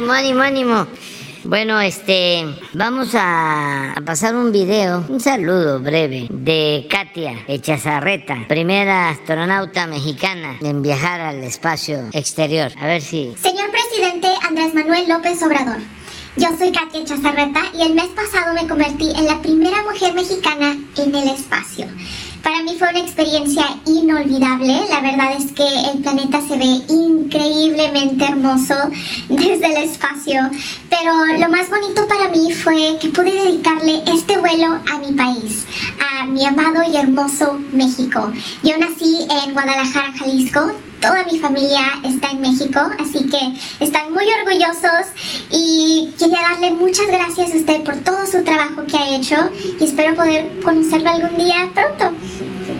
Ánimo, ánimo, ánimo. Bueno, este, vamos a, pasar un video, un saludo breve de Katia Echazarreta, primera astronauta mexicana en viajar al espacio exterior. A ver si... Señor presidente Andrés Manuel López Obrador. Yo soy Katia Chazarreta y el mes pasado me convertí en la primera mujer mexicana en el espacio. Para mí fue una experiencia inolvidable. La verdad es que el planeta se ve increíblemente hermoso desde el espacio. Pero lo más bonito para mí fue que pude dedicarle este vuelo a mi país, a mi amado y hermoso México. Yo nací en Guadalajara, Jalisco, toda mi familia está en México, así que están muy orgullosos y quería darle muchas gracias a usted por todo su trabajo que ha hecho y espero poder conocerlo algún día pronto.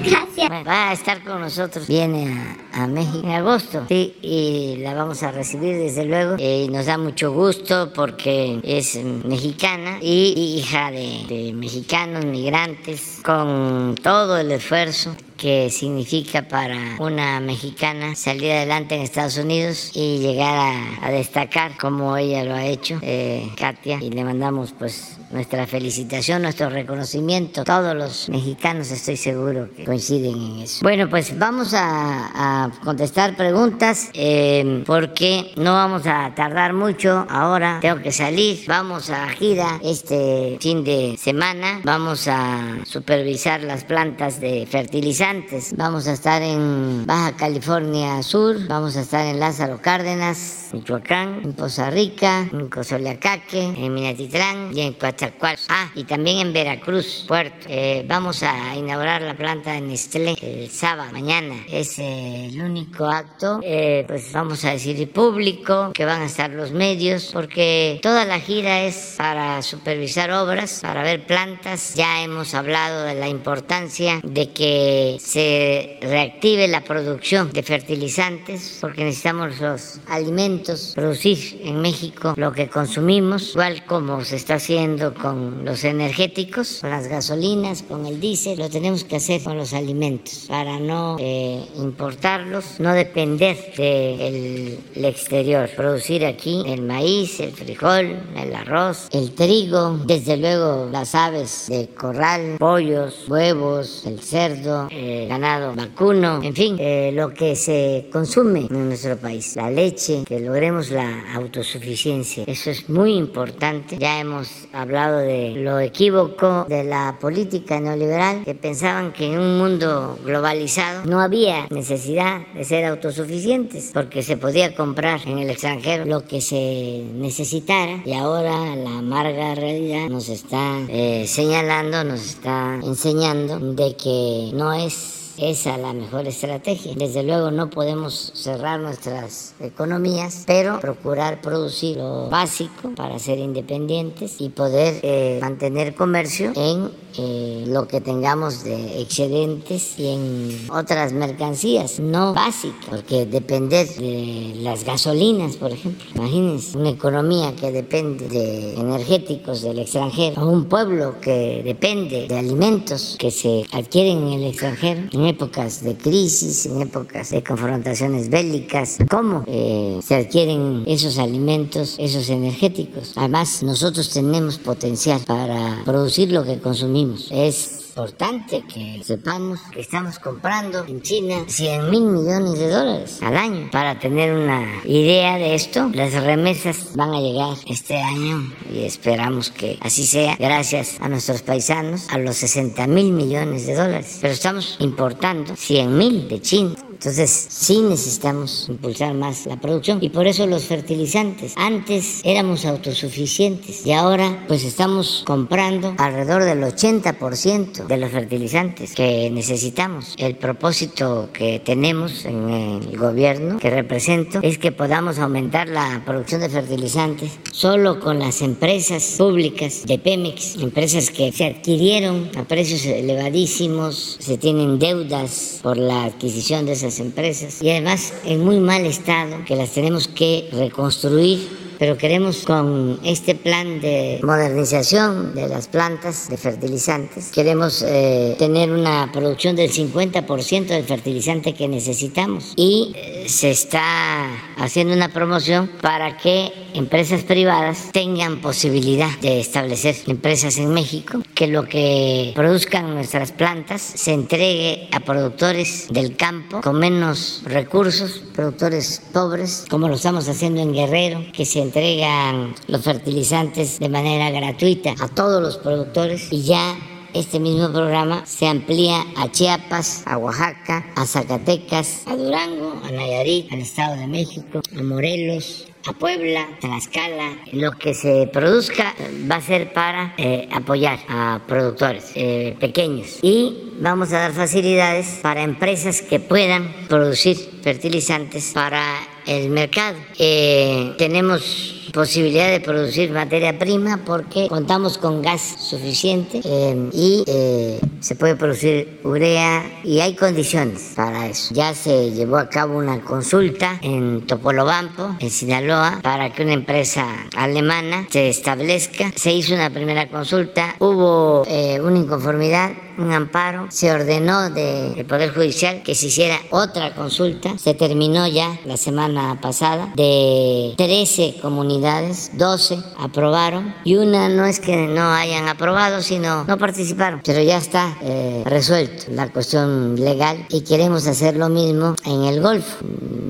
Gracias. Va a estar con nosotros. Viene a, México en agosto. Sí, y la vamos a recibir desde luego. Y nos da mucho gusto porque es mexicana y hija de, de mexicanos migrantes con todo el esfuerzo que significa para una mexicana salir adelante en Estados Unidos y llegar a, destacar como ella lo ha hecho, eh, Katia, y le mandamos pues nuestra felicitación, nuestro reconocimiento. Todos los mexicanos estoy seguro que coinciden en eso. Bueno, pues vamos a, contestar preguntas eh, porque no vamos a tardar mucho ahora. Tengo que salir. Vamos a gira este fin de semana. Vamos a supervisar las plantas de fertilizantes Vamos a estar en Baja California Sur, vamos a estar en Lázaro Cárdenas, Michoacán, en Poza Rica, en Cozoleacaque, en Minatitlán y en Coatzacoalcos. Ah, y también en Veracruz, Puerto. Eh, vamos a inaugurar la planta en Nestlé el sábado, mañana. Es el único acto, eh, pues vamos a decir público, que van a estar los medios, porque toda la gira es para supervisar obras, para ver plantas. Ya hemos hablado de la importancia de que se reactive la producción de fertilizantes, porque necesitamos los alimentos, producir en México lo que consumimos, igual como se está haciendo con los energéticos, con las gasolinas, con el diésel, lo tenemos que hacer con los alimentos para no eh, importarlos, no depender del exterior, producir aquí el maíz, el frijol, el arroz, el trigo, desde luego las aves de corral, pollos, huevos, el cerdo, ganado vacuno, en fin, eh, lo que se consume en nuestro país, la leche, que logremos la autosuficiencia. Eso es muy importante. Ya hemos hablado de lo equívoco de la política neoliberal, que pensaban que en un mundo globalizado no había necesidad de ser autosuficientes, porque se podía comprar en el extranjero lo que se necesitara y ahora la amarga realidad nos está eh, señalando, nos está enseñando de que no es esa la mejor estrategia. Desde luego no podemos cerrar nuestras economías, pero procurar producir lo básico para ser independientes y poder eh, mantener comercio en eh, lo que tengamos de excedentes y en otras mercancías no básicas, porque depender de las gasolinas, por ejemplo, imagínense una economía que depende de energéticos del extranjero, o un pueblo que depende de alimentos que se adquieren en el extranjero, en épocas de crisis, en épocas de confrontaciones bélicas, ¿cómo eh, se adquieren esos alimentos, esos energéticos? Además, nosotros tenemos potencial para producir lo que consumimos es importante que sepamos que estamos comprando en China 100 mil millones de dólares al año. Para tener una idea de esto, las remesas van a llegar este año y esperamos que así sea gracias a nuestros paisanos a los 60 mil millones de dólares. Pero estamos importando 100 mil de China. Entonces sí necesitamos impulsar más la producción y por eso los fertilizantes. Antes éramos autosuficientes y ahora pues estamos comprando alrededor del 80% de los fertilizantes que necesitamos. El propósito que tenemos en el gobierno que represento es que podamos aumentar la producción de fertilizantes solo con las empresas públicas de Pemex, empresas que se adquirieron a precios elevadísimos, se tienen deudas por la adquisición de esas empresas. Y además en muy mal estado que las tenemos que reconstruir pero queremos con este plan de modernización de las plantas de fertilizantes, queremos eh, tener una producción del 50% del fertilizante que necesitamos y eh, se está haciendo una promoción para que empresas privadas tengan posibilidad de establecer empresas en México, que lo que produzcan nuestras plantas se entregue a productores del campo con menos recursos, productores pobres, como lo estamos haciendo en Guerrero, que se entregan los fertilizantes de manera gratuita a todos los productores y ya este mismo programa se amplía a Chiapas, a Oaxaca, a Zacatecas, a Durango, a Nayarit, al Estado de México, a Morelos, a Puebla, Tlaxcala. Lo que se produzca va a ser para eh, apoyar a productores eh, pequeños y vamos a dar facilidades para empresas que puedan producir fertilizantes para el mercado. Eh, tenemos posibilidad de producir materia prima porque contamos con gas suficiente eh, y eh, se puede producir urea y hay condiciones para eso. Ya se llevó a cabo una consulta en Topolobampo, en Sinaloa, para que una empresa alemana se establezca. Se hizo una primera consulta, hubo eh, una inconformidad un amparo, se ordenó del Poder Judicial que se hiciera otra consulta, se terminó ya la semana pasada, de 13 comunidades, 12 aprobaron y una no es que no hayan aprobado, sino no participaron, pero ya está eh, resuelto la cuestión legal y queremos hacer lo mismo en el Golfo,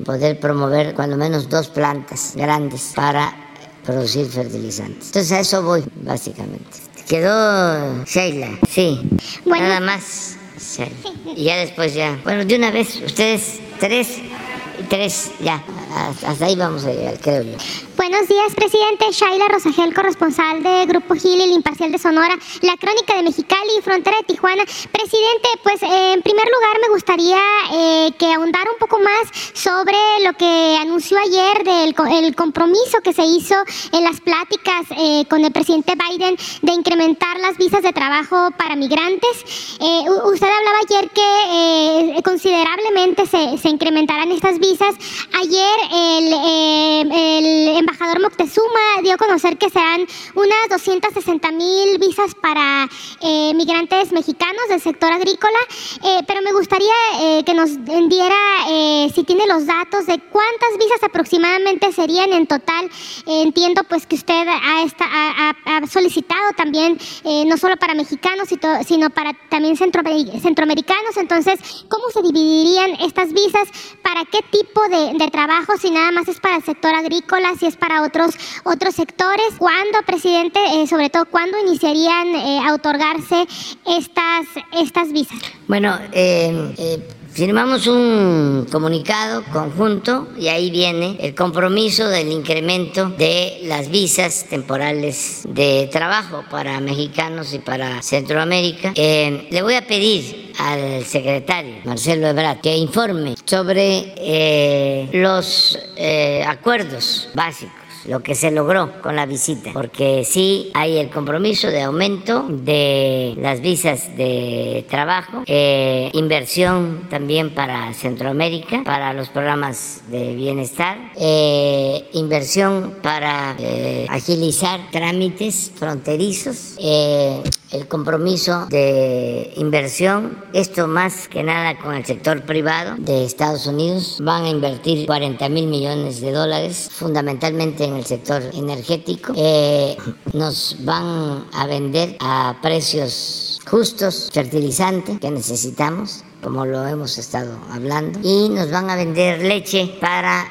poder promover cuando menos dos plantas grandes para producir fertilizantes. Entonces a eso voy, básicamente. Quedó Sheila, sí. Nada más. Y ya después ya. Bueno, de una vez, ustedes tres, tres, ya. Hasta ahí vamos a llegar, creo yo. Buenos días, presidente. Shaila Rosagel, corresponsal de Grupo Gil el Imparcial de Sonora, La Crónica de Mexicali y Frontera de Tijuana. Presidente, pues eh, en primer lugar me gustaría eh, que ahondara un poco más sobre lo que anunció ayer del el compromiso que se hizo en las pláticas eh, con el presidente Biden de incrementar las visas de trabajo para migrantes. usted hablaba ayer que considerablemente se, se, incrementarán estas visas. Ayer el, el embajador Moctezuma dio a conocer que serán unas 260 mil visas para eh, migrantes mexicanos del sector agrícola, eh, pero me gustaría eh, que nos diera, si tiene los datos, de cuántas visas aproximadamente serían en total. entiendo pues que usted ha, ha, solicitado también, no solo para mexicanos, sino para también centroamericanos. Entonces, ¿cómo se dividirían estas visas? ¿Para qué tipo de, de trabajo? Si nada más es para el sector agrícola, si es para otros, otros sectores. ¿Cuándo, presidente, eh, sobre todo, cuándo iniciarían eh, a otorgarse estas, estas visas? Bueno, eh, Firmamos un comunicado conjunto y ahí viene el compromiso del incremento de las visas temporales de trabajo para mexicanos y para Centroamérica. le voy a pedir al secretario Marcelo Ebrard que informe sobre los acuerdos básicos lo que se logró con la visita, porque sí hay el compromiso de aumento de las visas de trabajo, eh, inversión también para Centroamérica, para los programas de bienestar, eh, inversión para eh, agilizar trámites fronterizos el compromiso de inversión, esto más que nada con el sector privado de Estados Unidos. Van a invertir 40 mil millones de dólares, fundamentalmente en el sector energético. Eh, nos van a vender a precios justos fertilizante que necesitamos como lo hemos estado hablando, y nos van a vender leche para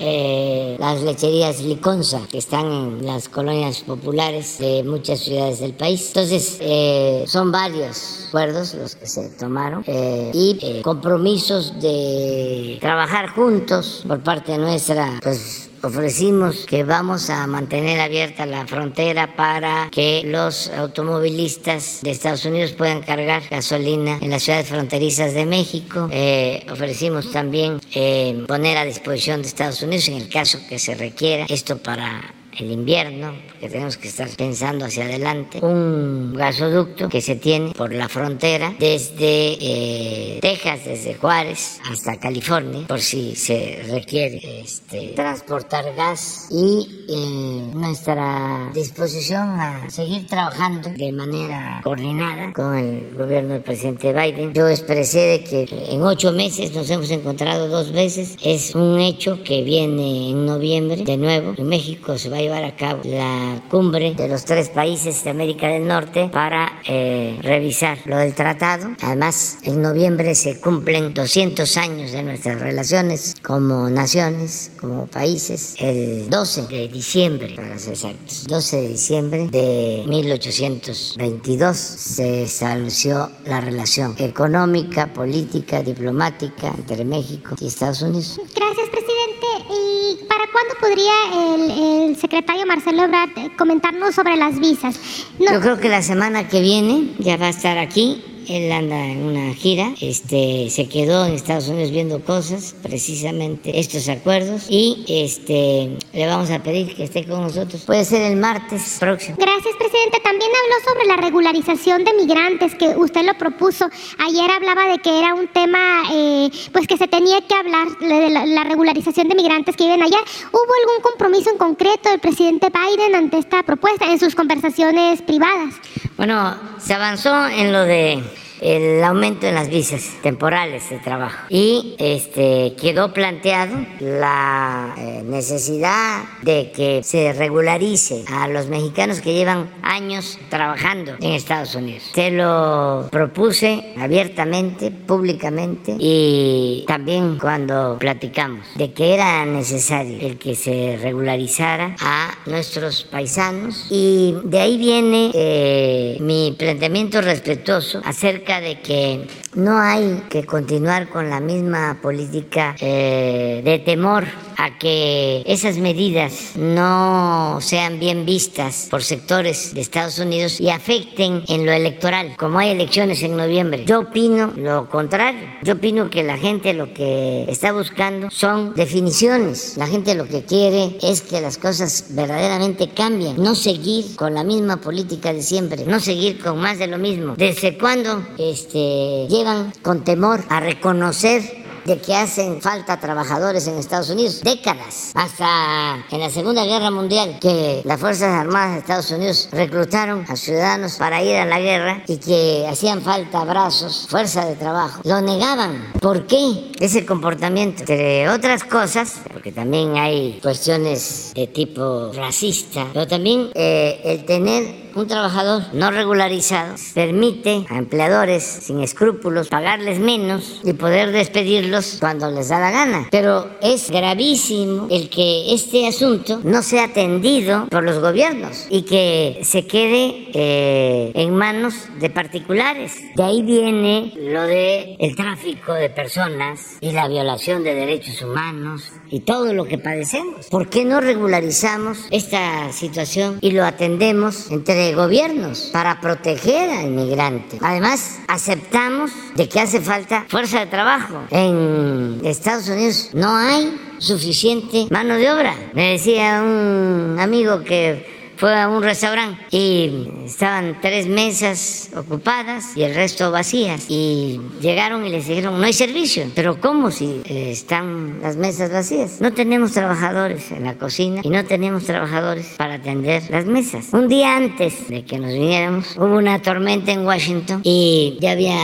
eh, las lecherías Liconza, que están en las colonias populares de muchas ciudades del país. Entonces, eh, son varios acuerdos los que se tomaron eh, y compromisos de trabajar juntos por parte nuestra, pues ofrecimos que vamos a mantener abierta la frontera para que los automovilistas de Estados Unidos puedan cargar gasolina en las ciudades fronterizas de México. Eh, ofrecimos también eh, poner a disposición de Estados Unidos en el caso que se requiera esto para el invierno, que tenemos que estar pensando hacia adelante, un gasoducto que se tiene por la frontera desde eh, Texas, desde Juárez hasta California, por si se requiere este, transportar gas y eh, nuestra disposición a seguir trabajando de manera coordinada con el gobierno del presidente Biden. Yo expresé de que en ocho meses nos hemos encontrado dos veces. Es un hecho que viene en noviembre de nuevo. En México se va a llevar a cabo la cumbre de los tres países de América del Norte para eh, revisar lo del tratado. Además, en noviembre se cumplen 200 años de nuestras relaciones como naciones, como países. El 12 de diciembre, para ser exactos, 12 de diciembre de 1822 se estableció la relación económica, política, diplomática entre México y Estados Unidos. Gracias, presidente. ¿Y para cuándo podría el, secretario Marcelo Ebrard comentarnos sobre las visas? Yo creo que la semana que viene ya va a estar aquí él anda en una gira, este, se quedó en Estados Unidos viendo cosas, precisamente estos acuerdos, y este, le vamos a pedir que esté con nosotros. Puede ser el martes próximo. Gracias, presidente. También habló sobre la regularización de migrantes, que usted lo propuso. Ayer hablaba de que era un tema, eh, pues que se tenía que hablar de la, la regularización de migrantes que viven allá. ¿Hubo algún compromiso en concreto del presidente Biden ante esta propuesta en sus conversaciones privadas? Bueno, se avanzó en lo de el aumento en las visas temporales de trabajo y este quedó planteado la eh, necesidad de que se regularice a los mexicanos que llevan años trabajando en Estados Unidos. Se lo propuse abiertamente, públicamente y también cuando platicamos de que era necesario el que se regularizara a nuestros paisanos y de ahí viene eh, mi planteamiento respetuoso acerca de que no hay que continuar con la misma política eh, de temor a que esas medidas no sean bien vistas por sectores de Estados Unidos y afecten en lo electoral, como hay elecciones en noviembre. Yo opino lo contrario. Yo opino que la gente lo que está buscando son definiciones. La gente lo que quiere es que las cosas verdaderamente cambien, no seguir con la misma política de siempre, no seguir con más de lo mismo. ¿Desde cuándo este, llevan con temor a reconocer de que hacen falta trabajadores en Estados Unidos, décadas, hasta en la Segunda Guerra Mundial, que las Fuerzas Armadas de Estados Unidos reclutaron a ciudadanos para ir a la guerra y que hacían falta brazos, fuerza de trabajo. Lo negaban. ¿Por qué ese comportamiento? Entre otras cosas, porque también hay cuestiones de tipo racista, pero también eh, el tener un trabajador no regularizado permite a empleadores sin escrúpulos pagarles menos y poder despedirlos cuando les da la gana. Pero es gravísimo el que este asunto no sea atendido por los gobiernos y que se quede eh, en manos de particulares. De ahí viene lo de el tráfico de personas y la violación de derechos humanos y todo lo que padecemos. ¿Por qué no regularizamos esta situación y lo atendemos entre gobiernos para proteger al inmigrante. Además, aceptamos de que hace falta fuerza de trabajo. En Estados Unidos no hay suficiente mano de obra. Me decía un amigo que fue a un restaurante y estaban tres mesas ocupadas y el resto vacías. Y llegaron y les dijeron, no hay servicio. Pero ¿cómo si eh, están las mesas vacías? No tenemos trabajadores en la cocina y no tenemos trabajadores para atender las mesas. Un día antes de que nos viniéramos, hubo una tormenta en Washington y ya había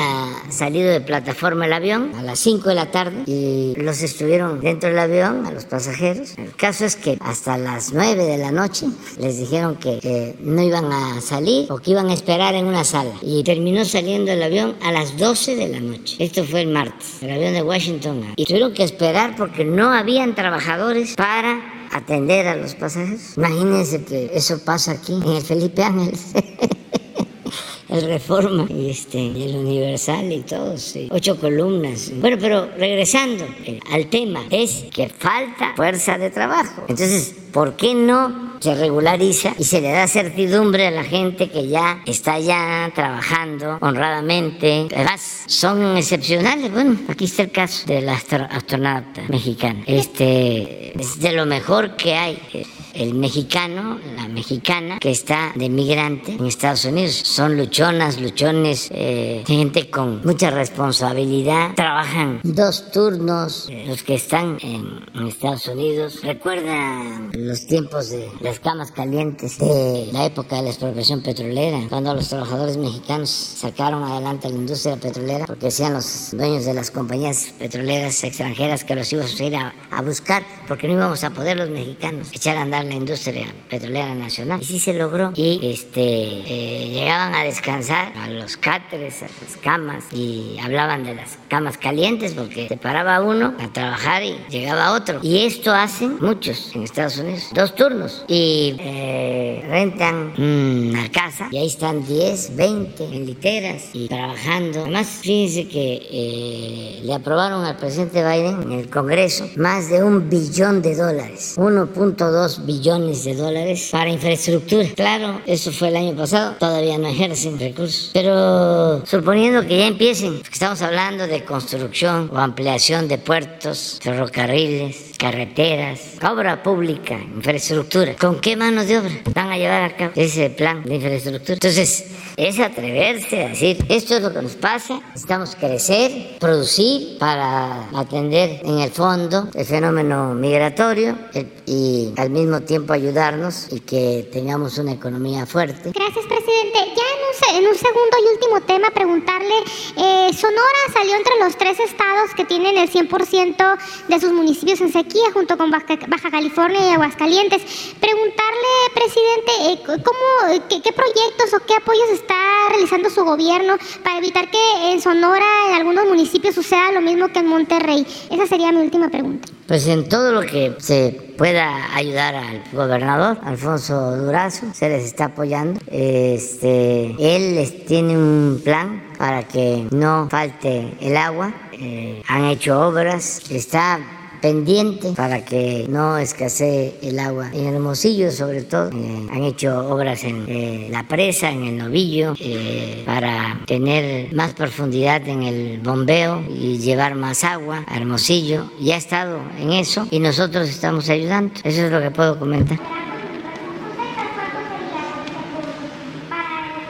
salido de plataforma el avión a las 5 de la tarde y los estuvieron dentro del avión a los pasajeros. El caso es que hasta las 9 de la noche les dijeron que no iban a salir o que iban a esperar en una sala. Y terminó saliendo el avión a las 12 de la noche. Esto fue el martes, el avión de Washington. Y tuvieron que esperar porque no habían trabajadores para atender a los pasajeros. Imagínense que eso pasa aquí en el Felipe Ángeles. el Reforma y este el Universal y todo, ocho columnas. Bueno, pero regresando eh, al tema, es que falta fuerza de trabajo. Entonces, ¿por qué no se regulariza y se le da certidumbre a la gente que ya está ya trabajando honradamente? Además, son excepcionales. Bueno, aquí está el caso de la astronauta mexicana. Este es de lo mejor que hay el mexicano, la mexicana que está de migrante en Estados Unidos. Son luchonas, luchones, eh, gente con mucha responsabilidad. Trabajan dos turnos, eh, los que están en, Estados Unidos. Recuerdan los tiempos de las camas calientes de la época de la expropiación petrolera, cuando los trabajadores mexicanos sacaron adelante la industria petrolera, porque decían los dueños de las compañías petroleras extranjeras que los íbamos a ir a, a buscar, porque no íbamos a poder los mexicanos echar a andar la industria petrolera nacional. Y sí se logró. Y este, eh, llegaban a descansar a los cáteres, a las camas, y hablaban de las camas calientes porque se paraba uno a trabajar y llegaba otro. Y esto hacen muchos en Estados Unidos, dos turnos. Y eh, rentan una casa y ahí están 10, 20 en literas y trabajando. Además, fíjense que eh, le aprobaron al presidente Biden en el Congreso más de un billón de dólares, 1.2 billones de dólares para infraestructura. Claro, eso fue el año pasado, todavía no ejercen recursos. Pero suponiendo que ya empiecen, estamos hablando de construcción o ampliación de puertos, ferrocarriles, carreteras, obra pública, infraestructura. ¿Con qué manos de obra van a llevar a cabo ese plan de infraestructura? Entonces, es atreverse a decir, esto es lo que nos pasa, necesitamos crecer, producir para atender en el fondo el fenómeno migratorio y al mismo tiempo ayudarnos y que tengamos una economía fuerte. Gracias, presidente. Ya en un, segundo y último tema, preguntarle, eh, Sonora salió entre los tres estados que tienen el 100% de sus municipios en sequía, junto con Baja, California y Aguascalientes. Preguntarle, presidente, eh, ¿cómo, qué, proyectos o qué apoyos está realizando su gobierno para evitar que en Sonora, en algunos municipios, suceda lo mismo que en Monterrey? Esa sería mi última pregunta. Pues en todo lo que se pueda ayudar al gobernador Alfonso Durazo, se les está apoyando. Este, él les tiene un plan para que no falte el agua. Eh, han hecho obras, está pendiente para que no escasee el agua. En Hermosillo, sobre todo, eh, han hecho obras en eh, la presa, en el novillo, eh, para tener más profundidad en el bombeo y llevar más agua a Hermosillo. Ya ha estado en eso y nosotros estamos ayudando. Eso es lo que puedo comentar.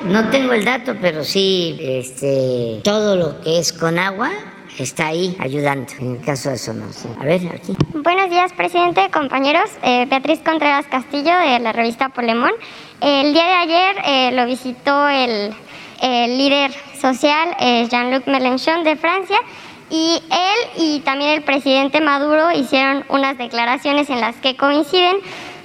No tengo el dato, pero sí, este, todo lo que es con agua está ahí ayudando, en el caso de eso A ver, aquí. Buenos días, presidente, compañeros. Eh, Beatriz Contreras Castillo, de la revista Polemón. El día de ayer eh, lo visitó el, líder social eh, Jean-Luc Mélenchon de Francia y él y también el presidente Maduro hicieron unas declaraciones en las que coinciden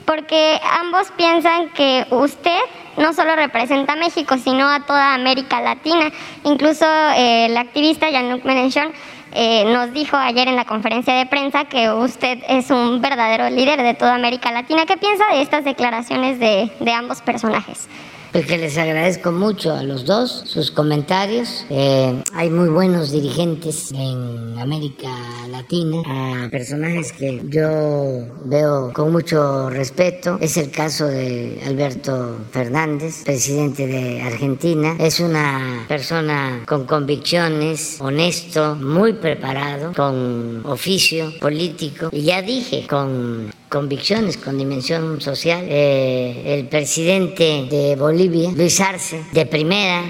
porque ambos piensan que usted no solo representa a México, sino a toda América Latina. Incluso eh, el activista Jean-Luc Mélenchon eh, nos dijo ayer en la conferencia de prensa que usted es un verdadero líder de toda América Latina. ¿Qué piensa de estas declaraciones de, de ambos personajes? Pues que les agradezco mucho a los dos sus comentarios. Eh, hay muy buenos dirigentes en América Latina, personajes que yo veo con mucho respeto. Es el caso de Alberto Fernández, presidente de Argentina. Es una persona con convicciones, honesto, muy preparado, con oficio político y ya dije, con convicciones, con dimensión social. Eh, el presidente de Bolivia, Luis Arce, de primera,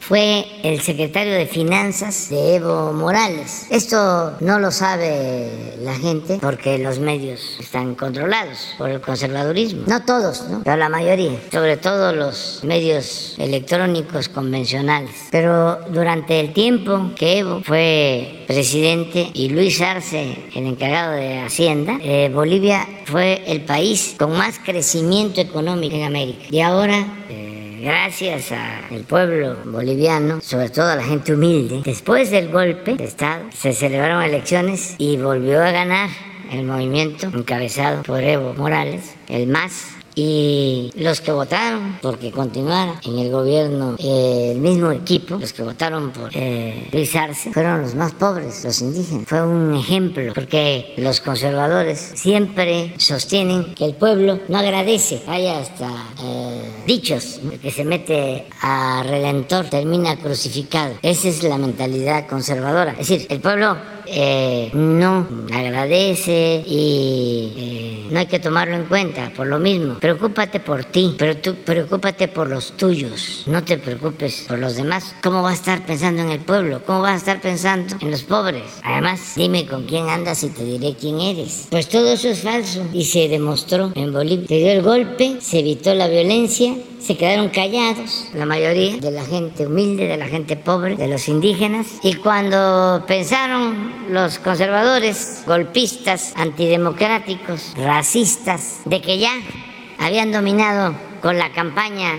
fue el secretario de Finanzas de Evo Morales. Esto no lo sabe la gente porque los medios están controlados por el conservadurismo. No todos, ¿no? pero la mayoría, sobre todo los medios electrónicos convencionales. Pero durante el tiempo que Evo fue presidente y Luis Arce el encargado de Hacienda, eh, Bolivia fue el país con más crecimiento económico en América. Y ahora... Eh, gracias al pueblo boliviano, sobre todo a la gente humilde, después del golpe de Estado se celebraron elecciones y volvió a ganar el movimiento encabezado por Evo Morales, el MAS, y los que votaron porque continuara en el gobierno eh, el mismo equipo, los que votaron por eh, fueron los más pobres, los indígenas. Fue un ejemplo porque los conservadores siempre sostienen que el pueblo no agradece. Hay hasta eh, dichos que se mete a redentor termina crucificado. Esa es la mentalidad conservadora. Es decir, el pueblo eh, no agradece y eh, no hay que tomarlo en cuenta por lo mismo. Preocúpate por ti, pero tú preocúpate por los tuyos. No te preocupes por los demás. ¿Cómo vas a estar pensando en el pueblo? ¿Cómo vas a estar pensando en los pobres? Además, dime con quién andas y te diré quién eres. Pues todo eso es falso y se demostró en Bolivia. Se dio el golpe, se evitó la violencia se quedaron callados, la mayoría de la gente humilde, de la gente pobre, de los indígenas, y cuando pensaron los conservadores, golpistas, antidemocráticos, racistas, de que ya habían dominado con la campaña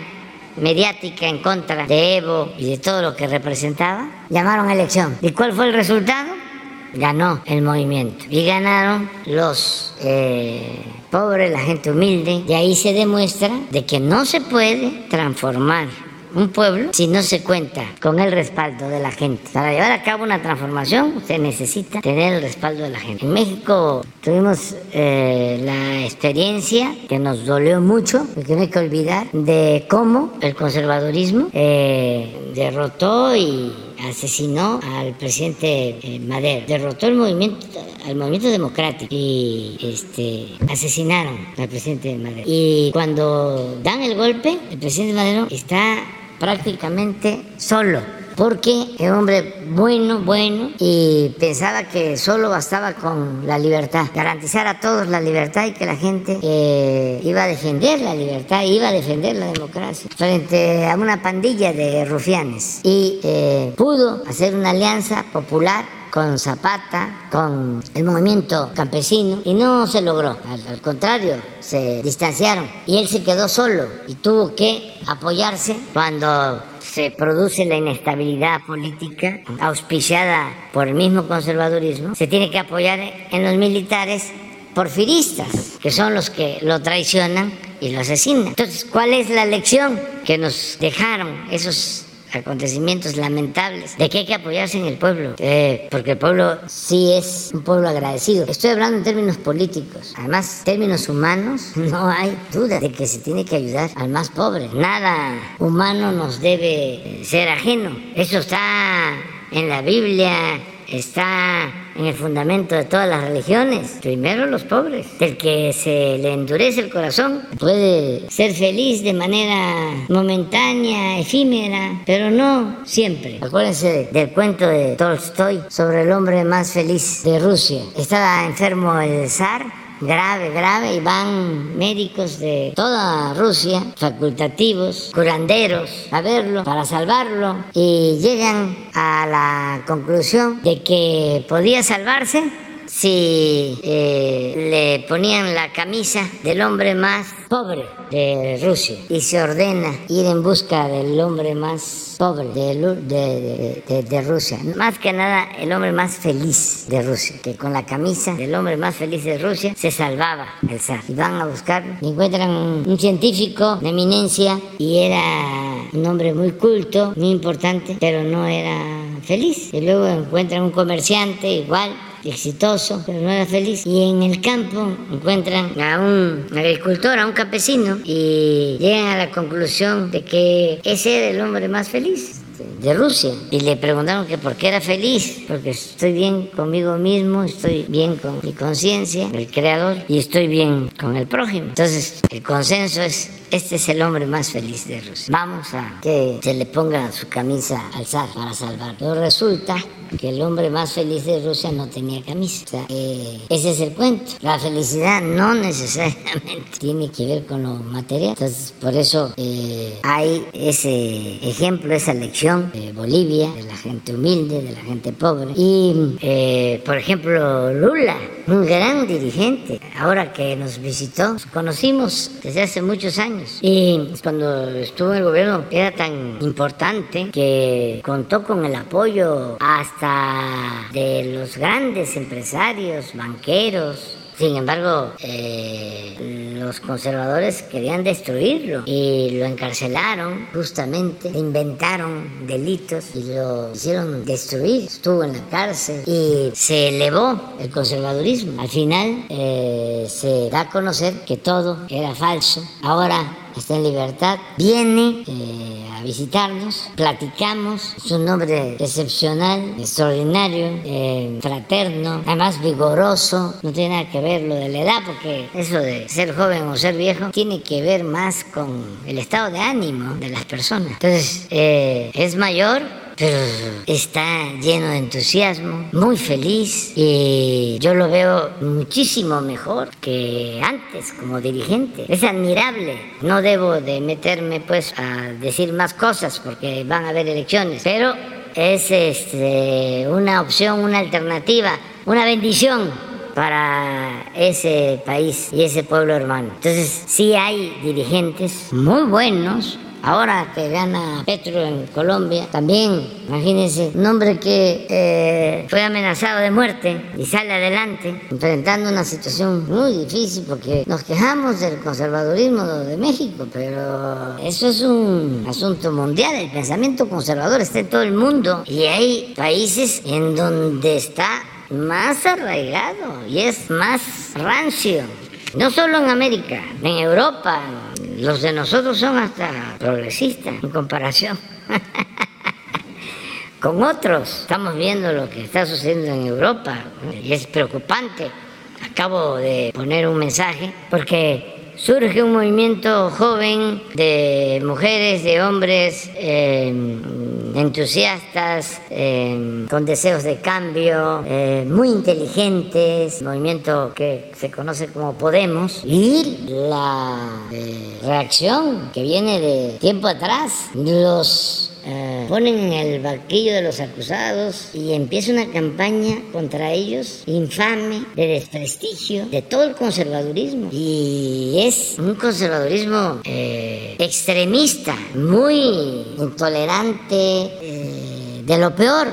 mediática en contra de Evo y de todo lo que representaba, llamaron a elección. ¿Y cuál fue el resultado? Ganó el movimiento y ganaron los... Eh, pobre, la gente humilde. Y ahí se demuestra de que no se puede transformar un pueblo si no se cuenta con el respaldo de la gente. Para llevar a cabo una transformación se necesita tener el respaldo de la gente. En México tuvimos eh, la experiencia que nos dolió mucho, y que no hay que olvidar, de cómo el conservadurismo eh, derrotó y asesinó al presidente eh, Madero, derrotó el movimiento, al movimiento democrático y este, asesinaron al presidente Madero. Y cuando dan el golpe, el presidente Madero está prácticamente solo porque era un hombre bueno, bueno, y pensaba que solo bastaba con la libertad, garantizar a todos la libertad y que la gente eh, iba a defender la libertad, iba a defender la democracia frente a una pandilla de rufianes. Y eh, pudo hacer una alianza popular con Zapata, con el movimiento campesino, y no se logró. Al, contrario, se distanciaron. Y él se quedó solo y tuvo que apoyarse cuando se produce la inestabilidad política auspiciada por el mismo conservadurismo, se tiene que apoyar en los militares porfiristas, que son los que lo traicionan y lo asesinan. Entonces, ¿cuál es la lección que nos dejaron esos acontecimientos lamentables de que hay que apoyarse en el pueblo, eh, porque el pueblo sí es un pueblo agradecido. Estoy hablando en términos políticos, además términos humanos, no hay duda de que se tiene que ayudar al más pobre. Nada humano nos debe ser ajeno. Eso está en la Biblia, está en el fundamento de todas las religiones. Primero los pobres. El que se le endurece el corazón puede ser feliz de manera momentánea, efímera, pero no siempre. Acuérdense del cuento de Tolstoy sobre el hombre más feliz de Rusia. Estaba enfermo el zar grave, grave, y van médicos de toda Rusia, facultativos, curanderos, a verlo para salvarlo, y llegan a la conclusión de que podía salvarse si eh, le ponían la camisa del hombre más pobre de Rusia y se ordena ir en busca del hombre más pobre de, de, Rusia. Más que nada el hombre más feliz de Rusia, que con la camisa del hombre más feliz de Rusia se salvaba el zar. Y van a buscar, encuentran un científico de eminencia y era un hombre muy culto, muy importante, pero no era feliz. Y luego encuentran un comerciante igual exitoso, pero no era feliz. Y en el campo encuentran a un agricultor, a un campesino, y llegan a la conclusión de que ese era el hombre más feliz de Rusia y le preguntaron que por qué era feliz, porque estoy bien conmigo mismo, estoy bien con mi conciencia, el creador, y estoy bien con el prójimo. Entonces, el consenso es este es el hombre más feliz de Rusia. Vamos a que se le ponga su camisa al zar para salvarlo. Pero resulta que el hombre más feliz de Rusia no tenía camisa. Eh, ese es el cuento. La felicidad no necesariamente tiene que ver con lo material. Entonces, por eso eh, hay ese ejemplo, esa lección de Bolivia, de la gente humilde, de la gente pobre. Y, eh, por ejemplo, Lula, un gran dirigente, ahora que nos visitó, conocimos desde hace muchos años y cuando estuvo el gobierno era tan importante que contó con el apoyo hasta de los grandes empresarios, banqueros, Sin embargo, eh, los conservadores querían destruirlo y lo encarcelaron justamente, inventaron delitos y lo hicieron destruir. Estuvo en la cárcel y se elevó el conservadurismo. Al final eh, se da a conocer que todo era falso. Ahora está en libertad, viene eh, visitarnos, platicamos, es un hombre excepcional, extraordinario, eh, fraterno, además vigoroso, no tiene nada que ver lo de la edad, porque eso de ser joven o ser viejo tiene que ver más con el estado de ánimo de las personas. Entonces, eh, es mayor, pero está lleno de entusiasmo, muy feliz y yo lo veo muchísimo mejor que antes como dirigente. Es admirable. No debo de meterme pues a decir más cosas porque van a haber elecciones, pero es este, una opción, una alternativa, una bendición para ese país y ese pueblo hermano. Entonces sí hay dirigentes muy buenos, Ahora que gana Petro en Colombia, también, imagínense, un hombre que eh, fue amenazado de muerte y sale adelante, enfrentando una situación muy difícil porque nos quejamos del conservadurismo de México, pero eso es un asunto mundial. El pensamiento conservador está en todo el mundo y hay países en donde está más arraigado y es más rancio. No solo en América, en Europa, los de nosotros son hasta progresistas en comparación con otros. Estamos viendo lo que está sucediendo en Europa y es preocupante. Acabo de poner un mensaje porque surge un movimiento joven de mujeres, de hombres eh, entusiastas, eh, con deseos de cambio, eh, muy inteligentes, movimiento que se conoce como Podemos, y la reacción que viene de tiempo atrás, los eh, ponen en el banquillo de los acusados y empieza una campaña contra ellos infame, de desprestigio de todo el conservadurismo. Y es un conservadurismo eh, extremista, muy intolerante, eh, de lo peor,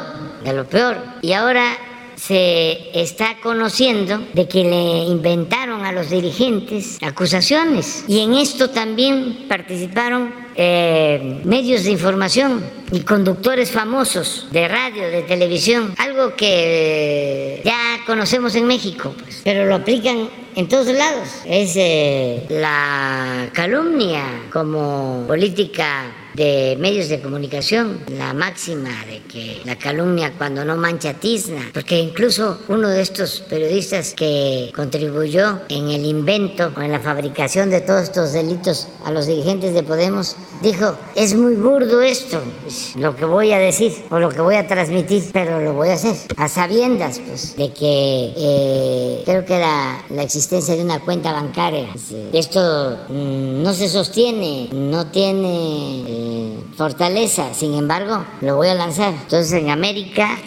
de lo peor. Y ahora se está conociendo de que le inventaron a los dirigentes acusaciones. Y en esto también participaron eh, medios de información y conductores famosos de radio, de televisión, algo que ya conocemos en México, pues, pero lo aplican en todos lados. Es eh, la calumnia como política de medios de comunicación, la máxima de que la calumnia cuando no mancha tizna, porque incluso uno de estos periodistas que contribuyó en el invento o en la fabricación de todos estos delitos a los dirigentes de Podemos, dijo, es muy burdo esto, pues, lo que voy a decir o lo que voy a transmitir, pero lo voy a hacer a sabiendas pues, de que eh, creo que era la existencia de una cuenta bancaria. Esto mm, no se sostiene, no tiene eh, fortaleza, sin embargo, lo voy a lanzar. Entonces en América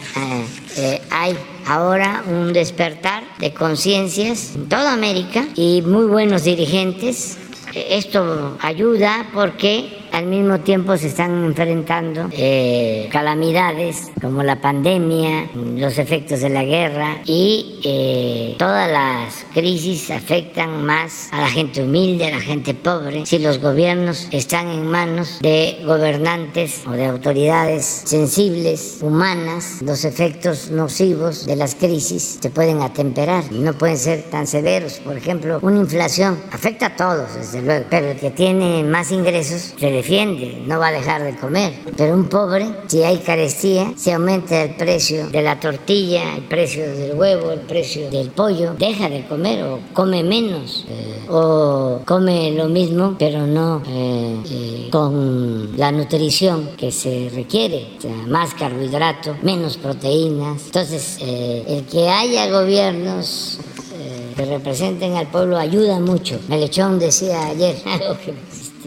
eh, hay ahora un despertar de conciencias en toda América y muy buenos dirigentes. Esto ayuda porque al mismo tiempo se están enfrentando eh, calamidades como la pandemia, los efectos de la guerra y eh, todas las crisis afectan más a la gente humilde, a la gente pobre. Si los gobiernos están en manos de gobernantes o de autoridades sensibles, humanas, los efectos nocivos de las crisis se pueden atemperar, no pueden ser tan severos. Por ejemplo, una inflación afecta a todos, desde luego, pero el que tiene más ingresos se defiende, no va a dejar de comer. Pero un pobre, si hay carestía, si aumenta el precio de la tortilla, el precio del huevo, el precio del pollo, deja de comer o come menos eh, o come lo mismo, pero no eh, eh, con la nutrición que se requiere, o sea, más carbohidrato, menos proteínas. Entonces, el que haya gobiernos que representen al pueblo ayuda mucho. Melechón decía ayer algo que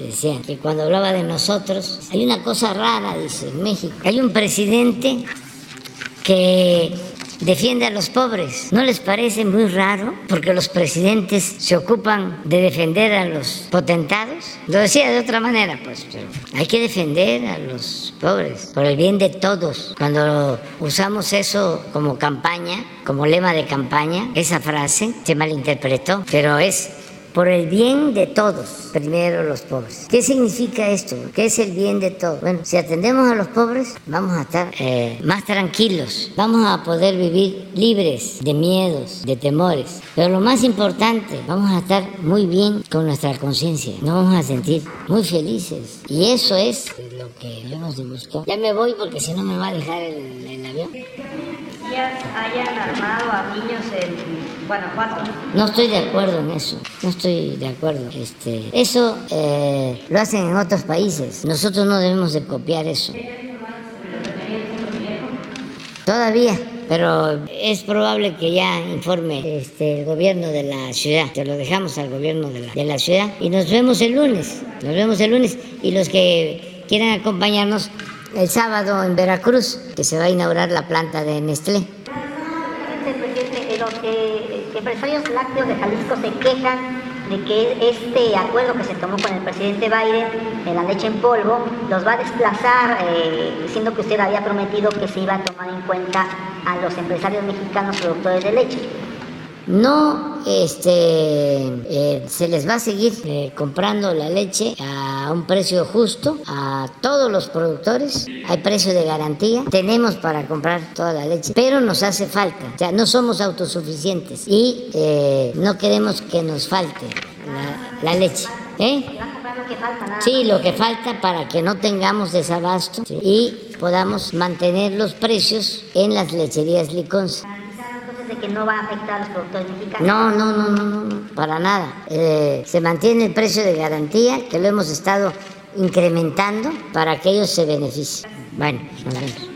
decía que cuando hablaba de nosotros, hay una cosa rara, dice, en México. Hay un presidente que defiende a los pobres. ¿No les parece muy raro? Porque los presidentes se ocupan de defender a los potentados. Lo decía de otra manera, pues, pero hay que defender a los pobres por el bien de todos. Cuando usamos eso como campaña, como lema de campaña, esa frase se malinterpretó, pero es por el bien de todos, primero los pobres. ¿Qué significa esto? ¿Qué es el bien de todos? Bueno, si atendemos a los pobres, vamos a estar eh, más tranquilos, vamos a poder vivir libres de miedos, de temores. Pero lo más importante, vamos a estar muy bien con nuestra conciencia, nos vamos a sentir muy felices. Y eso es lo que debemos de buscar. Ya me voy porque si no me va a dejar el, el avión hayan armado a niños en Guanajuato. No estoy de acuerdo en eso, no estoy de acuerdo. Este, eso eh, lo hacen en otros países, nosotros no debemos de copiar eso. Todavía, pero es probable que ya informe este, el gobierno de la ciudad. Te lo dejamos al gobierno de la, de la ciudad y nos vemos el lunes. Nos vemos el lunes y los que quieran acompañarnos el sábado en Veracruz, que se va a inaugurar la planta de Nestlé. Los empresarios lácteos de Jalisco se quejan de que este acuerdo que se tomó con el presidente Biden de la leche en polvo los va a desplazar, eh, diciendo que usted había prometido que se iba a tomar en cuenta a los empresarios mexicanos productores de leche no este, eh, se les va a seguir eh, comprando la leche a un precio justo a todos los productores. Hay precio de garantía. Tenemos para comprar toda la leche, pero nos hace falta. O sea, no somos autosuficientes y eh, no queremos que nos falte la, leche. Sí, lo que falta para que no tengamos desabasto y podamos mantener los precios en las lecherías Liconza de que no va a afectar a los productores mexicanos. No, no, no, no, no, para nada. Eh, se mantiene el precio de garantía, que lo hemos estado incrementando para que ellos se beneficien. Bueno, nos vemos.